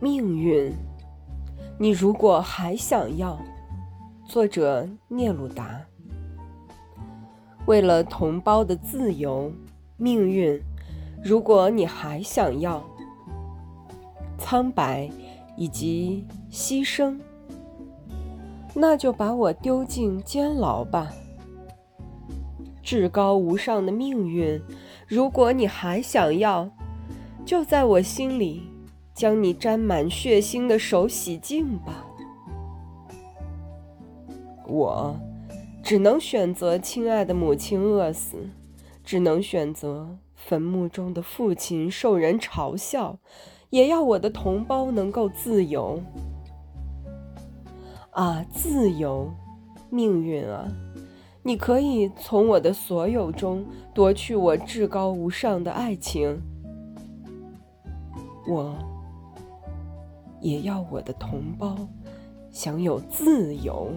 命运，你如果还想要，作者聂鲁达。为了同胞的自由，命运，如果你还想要，苍白以及牺牲，那就把我丢进监牢吧。至高无上的命运，如果你还想要，就在我心里。将你沾满血腥的手洗净吧。我只能选择亲爱的母亲饿死，只能选择坟墓中的父亲受人嘲笑，也要我的同胞能够自由。啊，自由，命运啊！你可以从我的所有中夺去我至高无上的爱情。我。也要我的同胞享有自由。